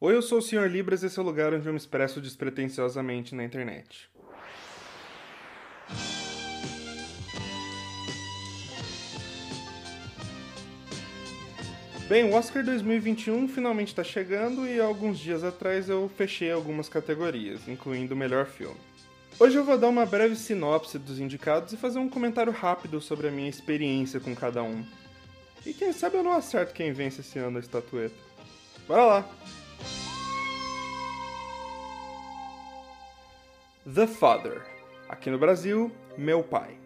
Oi, eu sou o Sr. Libras e esse é o lugar onde eu me expresso despretensiosamente na internet. Bem, o Oscar 2021 finalmente está chegando e alguns dias atrás eu fechei algumas categorias, incluindo o melhor filme. Hoje eu vou dar uma breve sinopse dos indicados e fazer um comentário rápido sobre a minha experiência com cada um. E quem sabe eu não acerto quem vence esse ano a estatueta. Bora lá! The Father. Aqui no Brasil, Meu Pai.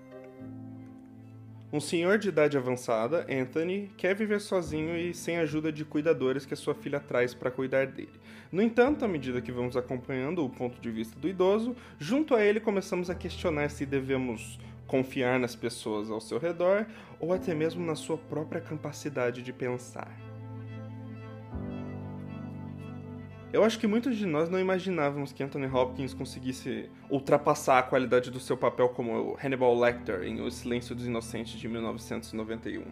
Um senhor de idade avançada, Anthony, quer viver sozinho e sem a ajuda de cuidadores que a sua filha traz para cuidar dele. No entanto, à medida que vamos acompanhando o ponto de vista do idoso, junto a ele começamos a questionar se devemos confiar nas pessoas ao seu redor ou até mesmo na sua própria capacidade de pensar. Eu acho que muitos de nós não imaginávamos que Anthony Hopkins conseguisse ultrapassar a qualidade do seu papel como Hannibal Lecter em O Silêncio dos Inocentes de 1991.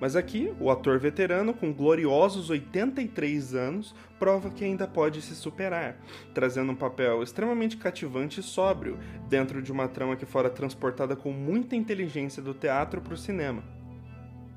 Mas aqui, o ator veterano, com gloriosos 83 anos, prova que ainda pode se superar, trazendo um papel extremamente cativante e sóbrio, dentro de uma trama que fora transportada com muita inteligência do teatro para o cinema.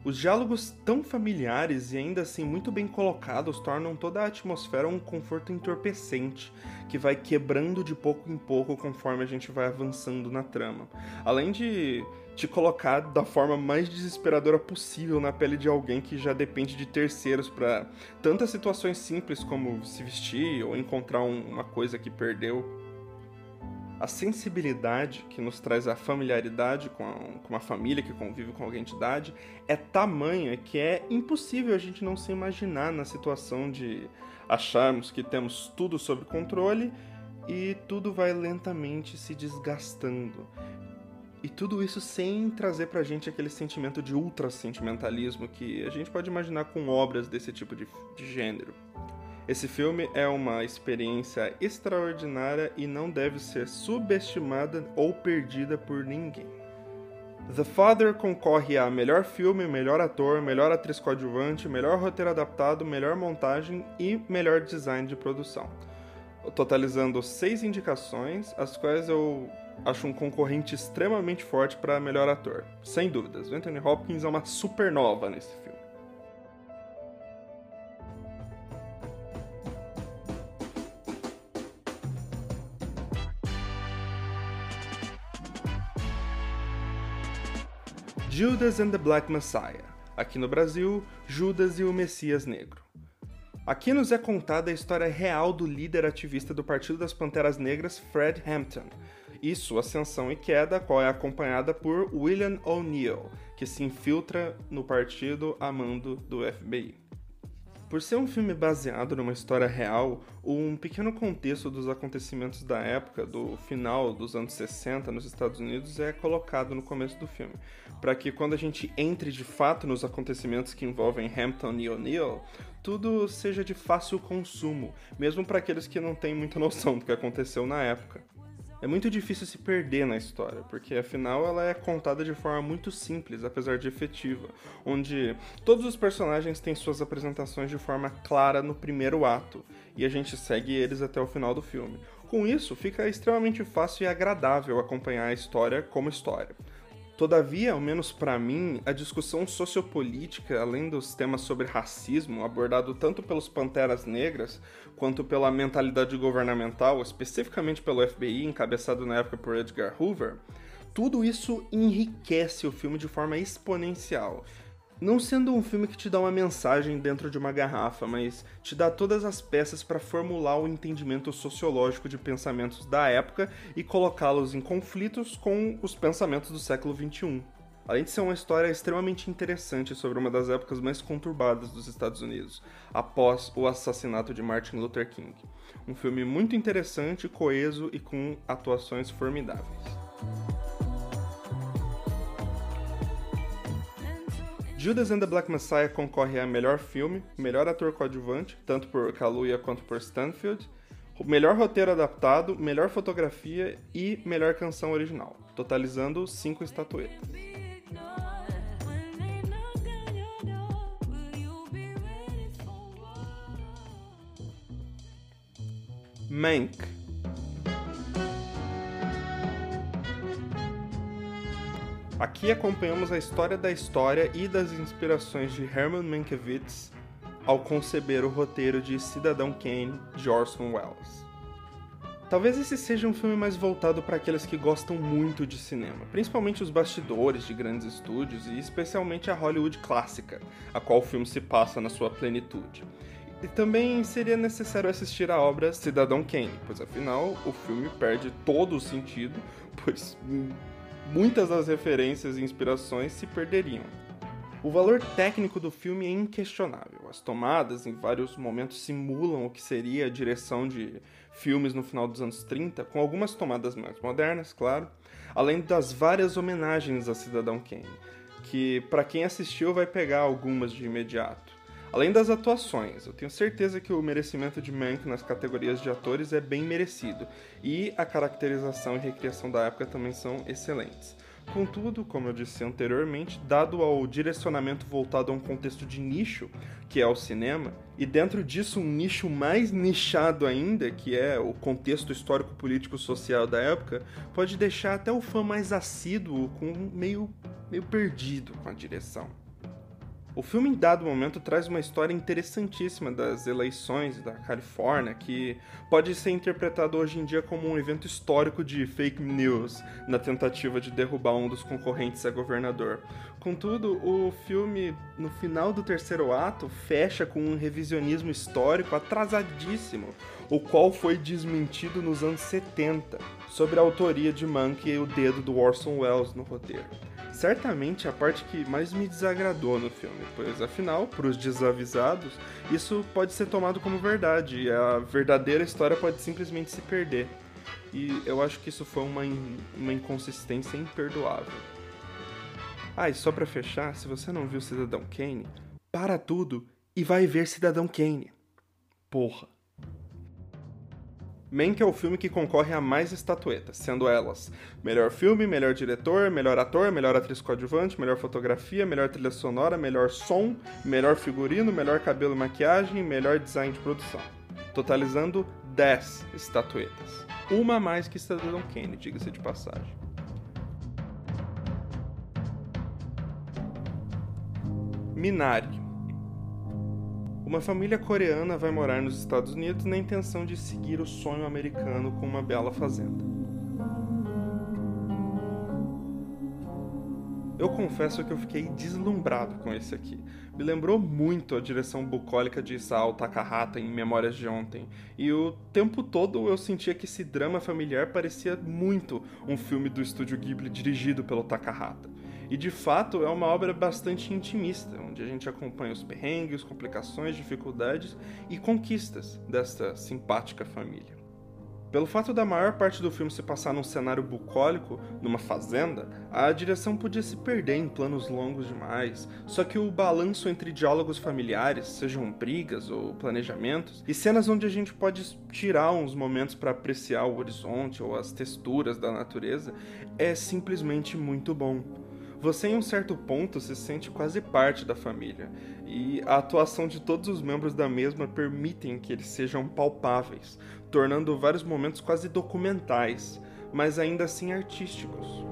Os diálogos tão familiares e ainda assim muito bem colocados tornam toda a atmosfera um conforto entorpecente, que vai quebrando de pouco em pouco conforme a gente vai avançando na trama. Além de te colocar da forma mais desesperadora possível na pele de alguém que já depende de terceiros para tantas situações simples como se vestir ou encontrar uma coisa que perdeu a sensibilidade que nos traz a familiaridade com, a, com uma família que convive com alguém de idade é tamanha que é impossível a gente não se imaginar na situação de acharmos que temos tudo sob controle e tudo vai lentamente se desgastando. E tudo isso sem trazer pra gente aquele sentimento de ultra sentimentalismo que a gente pode imaginar com obras desse tipo de, de gênero. Esse filme é uma experiência extraordinária e não deve ser subestimada ou perdida por ninguém. The Father concorre a melhor filme, melhor ator, melhor atriz coadjuvante, melhor roteiro adaptado, melhor montagem e melhor design de produção. Totalizando seis indicações, as quais eu acho um concorrente extremamente forte para melhor ator. Sem dúvidas, Anthony Hopkins é uma supernova nesse filme. Judas and the Black Messiah. Aqui no Brasil, Judas e o Messias Negro. Aqui nos é contada a história real do líder ativista do Partido das Panteras Negras, Fred Hampton, e sua ascensão e queda, qual é acompanhada por William O'Neill, que se infiltra no partido a mando do FBI. Por ser um filme baseado numa história real, um pequeno contexto dos acontecimentos da época, do final dos anos 60 nos Estados Unidos, é colocado no começo do filme, para que quando a gente entre de fato nos acontecimentos que envolvem Hampton e O'Neill, tudo seja de fácil consumo, mesmo para aqueles que não têm muita noção do que aconteceu na época é muito difícil se perder na história, porque afinal ela é contada de forma muito simples, apesar de efetiva, onde todos os personagens têm suas apresentações de forma clara no primeiro ato, e a gente segue eles até o final do filme. Com isso, fica extremamente fácil e agradável acompanhar a história como história. Todavia, ao menos para mim, a discussão sociopolítica, além dos temas sobre racismo, abordado tanto pelos Panteras Negras quanto pela mentalidade governamental, especificamente pelo FBI, encabeçado na época por Edgar Hoover, tudo isso enriquece o filme de forma exponencial não sendo um filme que te dá uma mensagem dentro de uma garrafa, mas te dá todas as peças para formular o entendimento sociológico de pensamentos da época e colocá-los em conflitos com os pensamentos do século XXI. Além de ser uma história extremamente interessante sobre uma das épocas mais conturbadas dos Estados Unidos, após o assassinato de Martin Luther King. Um filme muito interessante, coeso e com atuações formidáveis. Judas and the Black Messiah concorre a melhor filme, melhor ator coadjuvante, tanto por Kaluuya quanto por Stanfield, melhor roteiro adaptado, melhor fotografia e melhor canção original, totalizando cinco estatuetas. Mank. Aqui acompanhamos a história da história e das inspirações de Herman Mankiewicz ao conceber o roteiro de Cidadão Kane de Orson Welles. Talvez esse seja um filme mais voltado para aqueles que gostam muito de cinema, principalmente os bastidores de grandes estúdios e especialmente a Hollywood clássica, a qual o filme se passa na sua plenitude. E também seria necessário assistir a obra Cidadão Kane, pois afinal o filme perde todo o sentido, pois muitas das referências e inspirações se perderiam. O valor técnico do filme é inquestionável. As tomadas, em vários momentos, simulam o que seria a direção de filmes no final dos anos 30, com algumas tomadas mais modernas, claro, além das várias homenagens a Cidadão Kane, que para quem assistiu vai pegar algumas de imediato. Além das atuações, eu tenho certeza que o merecimento de Mank nas categorias de atores é bem merecido, e a caracterização e recriação da época também são excelentes. Contudo, como eu disse anteriormente, dado ao direcionamento voltado a um contexto de nicho, que é o cinema, e dentro disso um nicho mais nichado ainda, que é o contexto histórico-político-social da época, pode deixar até o fã mais assíduo com meio, meio perdido com a direção. O filme, em dado momento, traz uma história interessantíssima das eleições da Califórnia, que pode ser interpretado hoje em dia como um evento histórico de fake news na tentativa de derrubar um dos concorrentes a governador. Contudo, o filme, no final do terceiro ato, fecha com um revisionismo histórico atrasadíssimo, o qual foi desmentido nos anos 70, sobre a autoria de Mank e o dedo do Orson Welles no roteiro certamente a parte que mais me desagradou no filme, pois afinal, para os desavisados, isso pode ser tomado como verdade e a verdadeira história pode simplesmente se perder. E eu acho que isso foi uma, in uma inconsistência imperdoável. Ah, e só para fechar, se você não viu Cidadão Kane, para tudo e vai ver Cidadão Kane. Porra. Mank é o filme que concorre a mais estatuetas, sendo elas melhor filme, melhor diretor, melhor ator, melhor atriz coadjuvante, melhor fotografia, melhor trilha sonora, melhor som, melhor figurino, melhor cabelo e maquiagem, melhor design de produção, totalizando 10 estatuetas. Uma a mais que Cidadão Kane, diga-se de passagem. Minari uma família coreana vai morar nos Estados Unidos na intenção de seguir o sonho americano com uma bela fazenda. Eu confesso que eu fiquei deslumbrado com esse aqui. Me lembrou muito a direção bucólica de Isao Takahata em Memórias de Ontem, e o tempo todo eu sentia que esse drama familiar parecia muito um filme do estúdio Ghibli dirigido pelo Takahata. E de fato é uma obra bastante intimista, onde a gente acompanha os perrengues, complicações, dificuldades e conquistas desta simpática família. Pelo fato da maior parte do filme se passar num cenário bucólico, numa fazenda, a direção podia se perder em planos longos demais, só que o balanço entre diálogos familiares, sejam brigas ou planejamentos, e cenas onde a gente pode tirar uns momentos para apreciar o horizonte ou as texturas da natureza, é simplesmente muito bom você em um certo ponto se sente quase parte da família, e a atuação de todos os membros da mesma permitem que eles sejam palpáveis, tornando vários momentos quase documentais, mas ainda assim artísticos.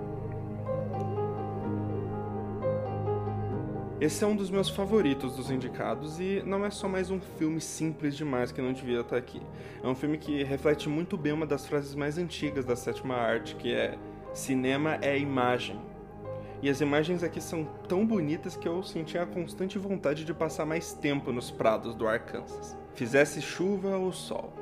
Esse é um dos meus favoritos dos indicados e não é só mais um filme simples demais que não devia estar aqui. É um filme que reflete muito bem uma das frases mais antigas da sétima arte, que é: cinema é imagem, e as imagens aqui são tão bonitas que eu senti a constante vontade de passar mais tempo nos prados do Arkansas. Fizesse chuva ou sol.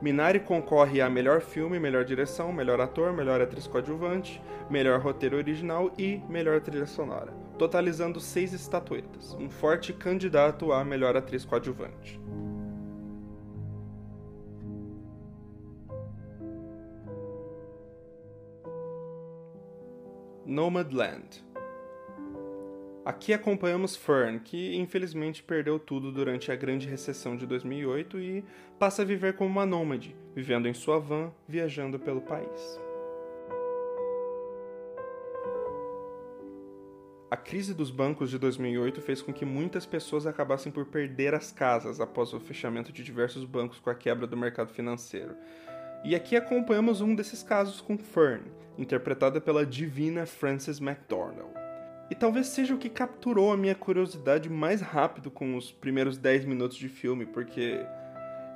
Minari concorre a melhor filme, melhor direção, melhor ator, melhor atriz coadjuvante, melhor roteiro original e melhor trilha sonora, totalizando seis estatuetas, um forte candidato a melhor atriz coadjuvante. Nomadland. Aqui acompanhamos Fern, que infelizmente perdeu tudo durante a grande recessão de 2008 e passa a viver como uma nômade, vivendo em sua van, viajando pelo país. A crise dos bancos de 2008 fez com que muitas pessoas acabassem por perder as casas após o fechamento de diversos bancos com a quebra do mercado financeiro. E aqui acompanhamos um desses casos com Fern, interpretada pela divina Frances McDormand. E talvez seja o que capturou a minha curiosidade mais rápido com os primeiros 10 minutos de filme, porque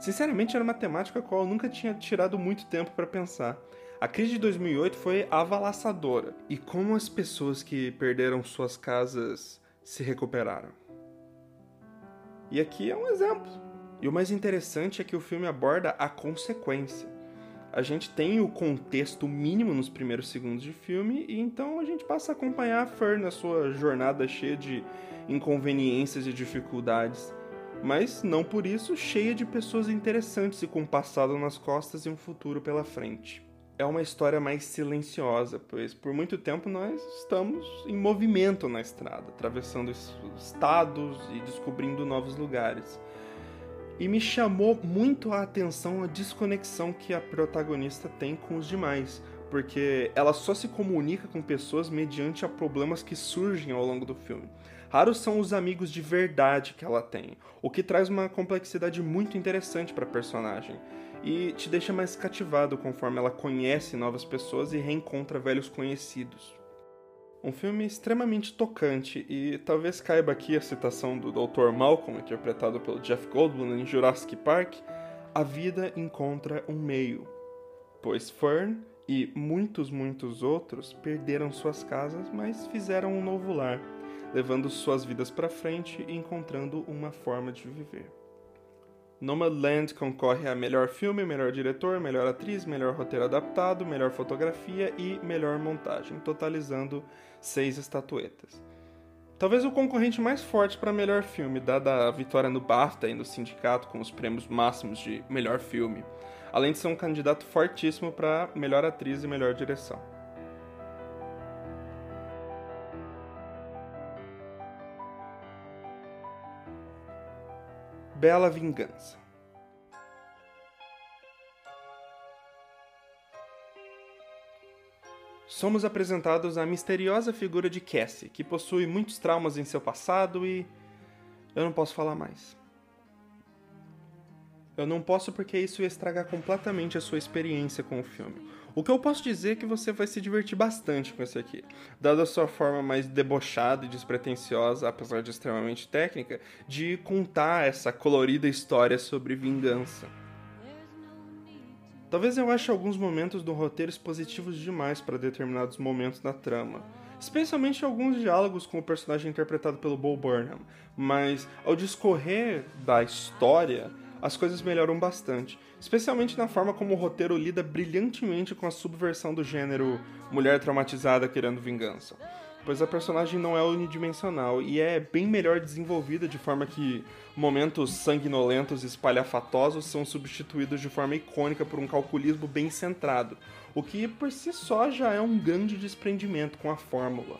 sinceramente era uma temática a qual eu nunca tinha tirado muito tempo para pensar. A crise de 2008 foi avalaçadora. E como as pessoas que perderam suas casas se recuperaram? E aqui é um exemplo. E o mais interessante é que o filme aborda a consequência. A gente tem o contexto mínimo nos primeiros segundos de filme e então a gente passa a acompanhar a Fern na sua jornada cheia de inconveniências e dificuldades, mas não por isso cheia de pessoas interessantes e com um passado nas costas e um futuro pela frente é uma história mais silenciosa, pois por muito tempo nós estamos em movimento na estrada, atravessando estados e descobrindo novos lugares. E me chamou muito a atenção a desconexão que a protagonista tem com os demais, porque ela só se comunica com pessoas mediante a problemas que surgem ao longo do filme. Raros são os amigos de verdade que ela tem, o que traz uma complexidade muito interessante para a personagem e te deixa mais cativado conforme ela conhece novas pessoas e reencontra velhos conhecidos. Um filme extremamente tocante e talvez caiba aqui a citação do Dr. Malcolm, interpretado pelo Jeff Goldblum em Jurassic Park, a vida encontra um meio, pois Fern e muitos, muitos outros perderam suas casas, mas fizeram um novo lar, levando suas vidas para frente e encontrando uma forma de viver. Nomadland concorre a melhor filme, melhor diretor, melhor atriz, melhor roteiro adaptado, melhor fotografia e melhor montagem, totalizando seis estatuetas. Talvez o concorrente mais forte para melhor filme, dada a vitória no BAFTA e no sindicato com os prêmios máximos de melhor filme, além de ser um candidato fortíssimo para melhor atriz e melhor direção. Bela Vingança. Somos apresentados à misteriosa figura de Cassie, que possui muitos traumas em seu passado e. Eu não posso falar mais. Eu não posso porque isso ia estragar completamente a sua experiência com o filme. O que eu posso dizer é que você vai se divertir bastante com esse aqui, dada a sua forma mais debochada e despretensiosa, apesar de extremamente técnica, de contar essa colorida história sobre vingança. Talvez eu ache alguns momentos do roteiro expositivos demais para determinados momentos da trama, especialmente alguns diálogos com o personagem interpretado pelo Bo Burnham, mas ao discorrer da história, as coisas melhoram bastante, especialmente na forma como o roteiro lida brilhantemente com a subversão do gênero mulher traumatizada querendo vingança. Pois a personagem não é unidimensional e é bem melhor desenvolvida de forma que momentos sanguinolentos e espalhafatosos são substituídos de forma icônica por um calculismo bem centrado, o que por si só já é um grande desprendimento com a fórmula.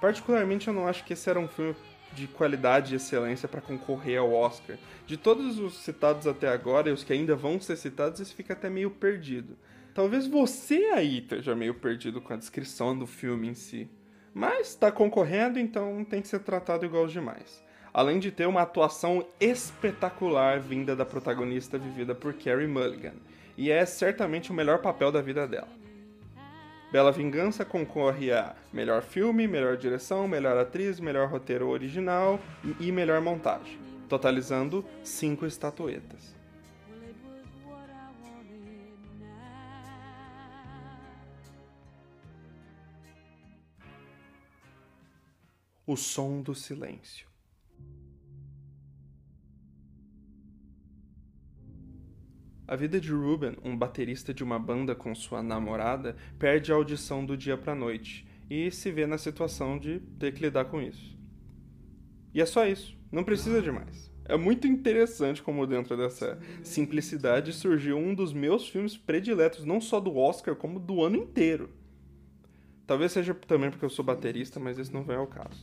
Particularmente eu não acho que esse era um filme de qualidade e excelência para concorrer ao Oscar. De todos os citados até agora e os que ainda vão ser citados, esse fica até meio perdido. Talvez você aí esteja meio perdido com a descrição do filme em si. Mas está concorrendo, então tem que ser tratado igual aos demais. Além de ter uma atuação espetacular vinda da protagonista vivida por Carrie Mulligan. E é certamente o melhor papel da vida dela. Bela Vingança concorre a melhor filme, melhor direção, melhor atriz, melhor roteiro original e melhor montagem, totalizando cinco estatuetas. O som do silêncio. A vida de Ruben, um baterista de uma banda com sua namorada, perde a audição do dia para noite e se vê na situação de ter que lidar com isso. E é só isso, não precisa de mais. É muito interessante como dentro dessa simplicidade surgiu um dos meus filmes prediletos, não só do Oscar, como do ano inteiro. Talvez seja também porque eu sou baterista, mas esse não vem ao caso.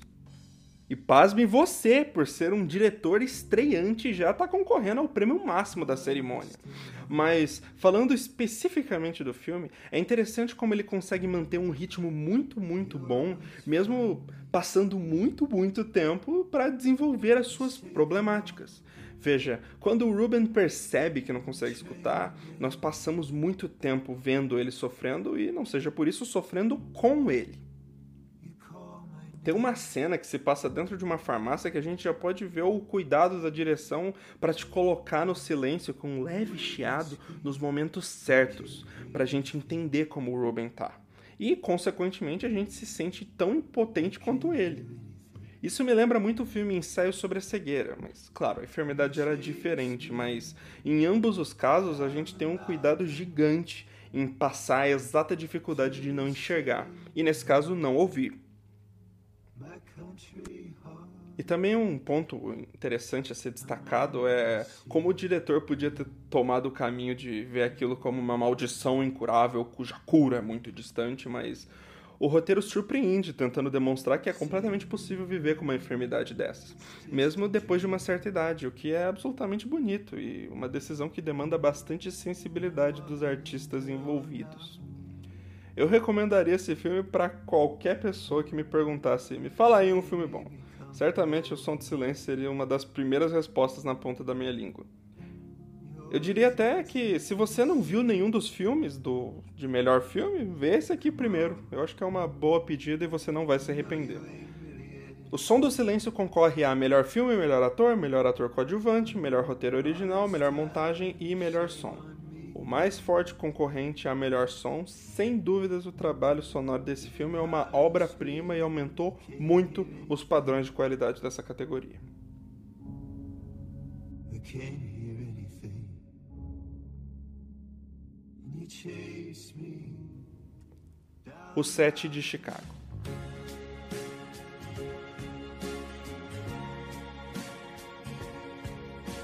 E pasme você, por ser um diretor estreante, já está concorrendo ao prêmio máximo da cerimônia. Mas, falando especificamente do filme, é interessante como ele consegue manter um ritmo muito, muito bom, mesmo passando muito, muito tempo para desenvolver as suas problemáticas. Veja, quando o Ruben percebe que não consegue escutar, nós passamos muito tempo vendo ele sofrendo e, não seja por isso, sofrendo com ele. Tem uma cena que se passa dentro de uma farmácia que a gente já pode ver o cuidado da direção para te colocar no silêncio com um leve chiado nos momentos certos, para a gente entender como o Ruben tá. E, consequentemente, a gente se sente tão impotente quanto ele. Isso me lembra muito o filme Ensaio sobre a Cegueira, mas, claro, a enfermidade era diferente, mas em ambos os casos a gente tem um cuidado gigante em passar a exata dificuldade de não enxergar, e nesse caso, não ouvir. E também um ponto interessante a ser destacado é como o diretor podia ter tomado o caminho de ver aquilo como uma maldição incurável cuja cura é muito distante, mas o roteiro surpreende tentando demonstrar que é completamente possível viver com uma enfermidade dessas, mesmo depois de uma certa idade, o que é absolutamente bonito e uma decisão que demanda bastante sensibilidade dos artistas envolvidos. Eu recomendaria esse filme para qualquer pessoa que me perguntasse: me fala aí um filme bom. Certamente o Som de Silêncio seria uma das primeiras respostas na ponta da minha língua. Eu diria até que se você não viu nenhum dos filmes do de melhor filme, vê esse aqui primeiro. Eu acho que é uma boa pedida e você não vai se arrepender. O Som do Silêncio concorre a melhor filme, melhor ator, melhor ator coadjuvante, melhor roteiro original, melhor montagem e melhor som. O mais forte concorrente a melhor som, sem dúvidas, o trabalho sonoro desse filme é uma obra-prima e aumentou muito os padrões de qualidade dessa categoria. O Sete de Chicago.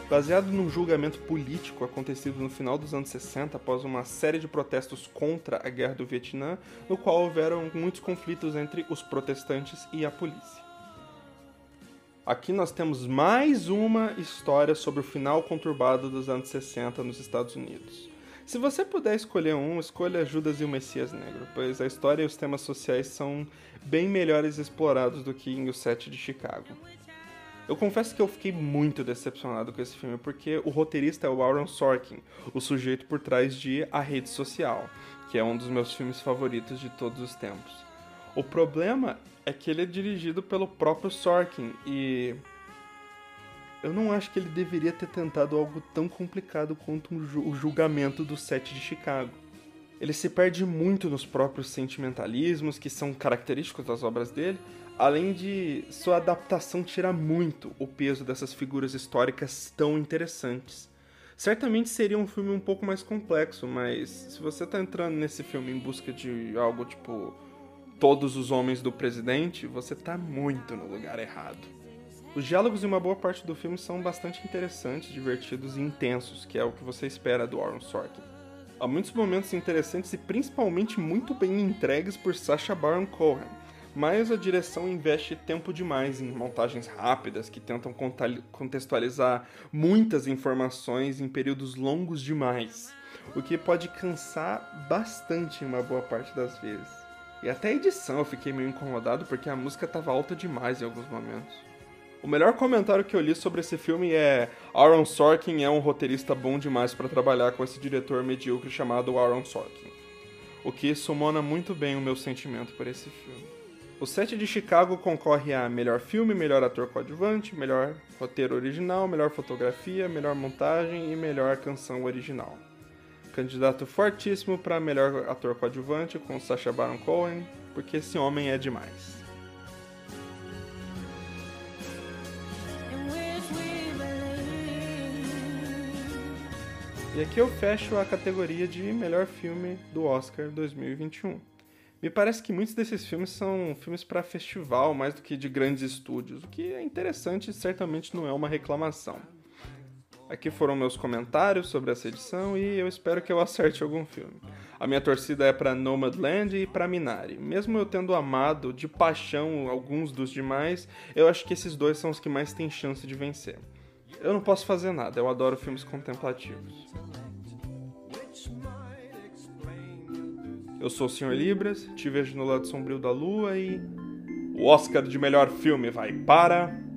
Baseado num julgamento político acontecido no final dos anos 60 após uma série de protestos contra a guerra do Vietnã, no qual houveram muitos conflitos entre os protestantes e a polícia. Aqui nós temos mais uma história sobre o final conturbado dos anos 60 nos Estados Unidos. Se você puder escolher um, escolha Judas e o Messias Negro, pois a história e os temas sociais são bem melhores explorados do que em O Sete de Chicago. Eu confesso que eu fiquei muito decepcionado com esse filme, porque o roteirista é o Aaron Sorkin, o sujeito por trás de A Rede Social, que é um dos meus filmes favoritos de todos os tempos. O problema é que ele é dirigido pelo próprio Sorkin e eu não acho que ele deveria ter tentado algo tão complicado quanto o julgamento do set de Chicago. Ele se perde muito nos próprios sentimentalismos que são característicos das obras dele, além de sua adaptação tirar muito o peso dessas figuras históricas tão interessantes. Certamente seria um filme um pouco mais complexo, mas se você está entrando nesse filme em busca de algo tipo Todos os Homens do Presidente, você está muito no lugar errado. Os diálogos em uma boa parte do filme são bastante interessantes, divertidos e intensos, que é o que você espera do Aaron Sorkin. Há muitos momentos interessantes e principalmente muito bem entregues por Sacha Baron Cohen, mas a direção investe tempo demais em montagens rápidas que tentam contextualizar muitas informações em períodos longos demais, o que pode cansar bastante uma boa parte das vezes. E até a edição eu fiquei meio incomodado porque a música estava alta demais em alguns momentos. O melhor comentário que eu li sobre esse filme é Aaron Sorkin é um roteirista bom demais para trabalhar com esse diretor medíocre chamado Aaron Sorkin. O que sumona muito bem o meu sentimento por esse filme. O Sete de Chicago concorre a melhor filme, melhor ator coadjuvante, melhor roteiro original, melhor fotografia, melhor montagem e melhor canção original. Candidato fortíssimo para melhor ator coadjuvante com Sacha Baron Cohen, porque esse homem é demais. E aqui eu fecho a categoria de melhor filme do Oscar 2021. Me parece que muitos desses filmes são filmes para festival mais do que de grandes estúdios, o que é interessante e certamente não é uma reclamação. Aqui foram meus comentários sobre essa edição e eu espero que eu acerte algum filme. A minha torcida é para Nomadland e para Minari. Mesmo eu tendo amado de paixão alguns dos demais, eu acho que esses dois são os que mais têm chance de vencer. Eu não posso fazer nada, eu adoro filmes contemplativos. Eu sou o Sr. Libras, te vejo no lado sombrio da lua e. O Oscar de melhor filme vai para.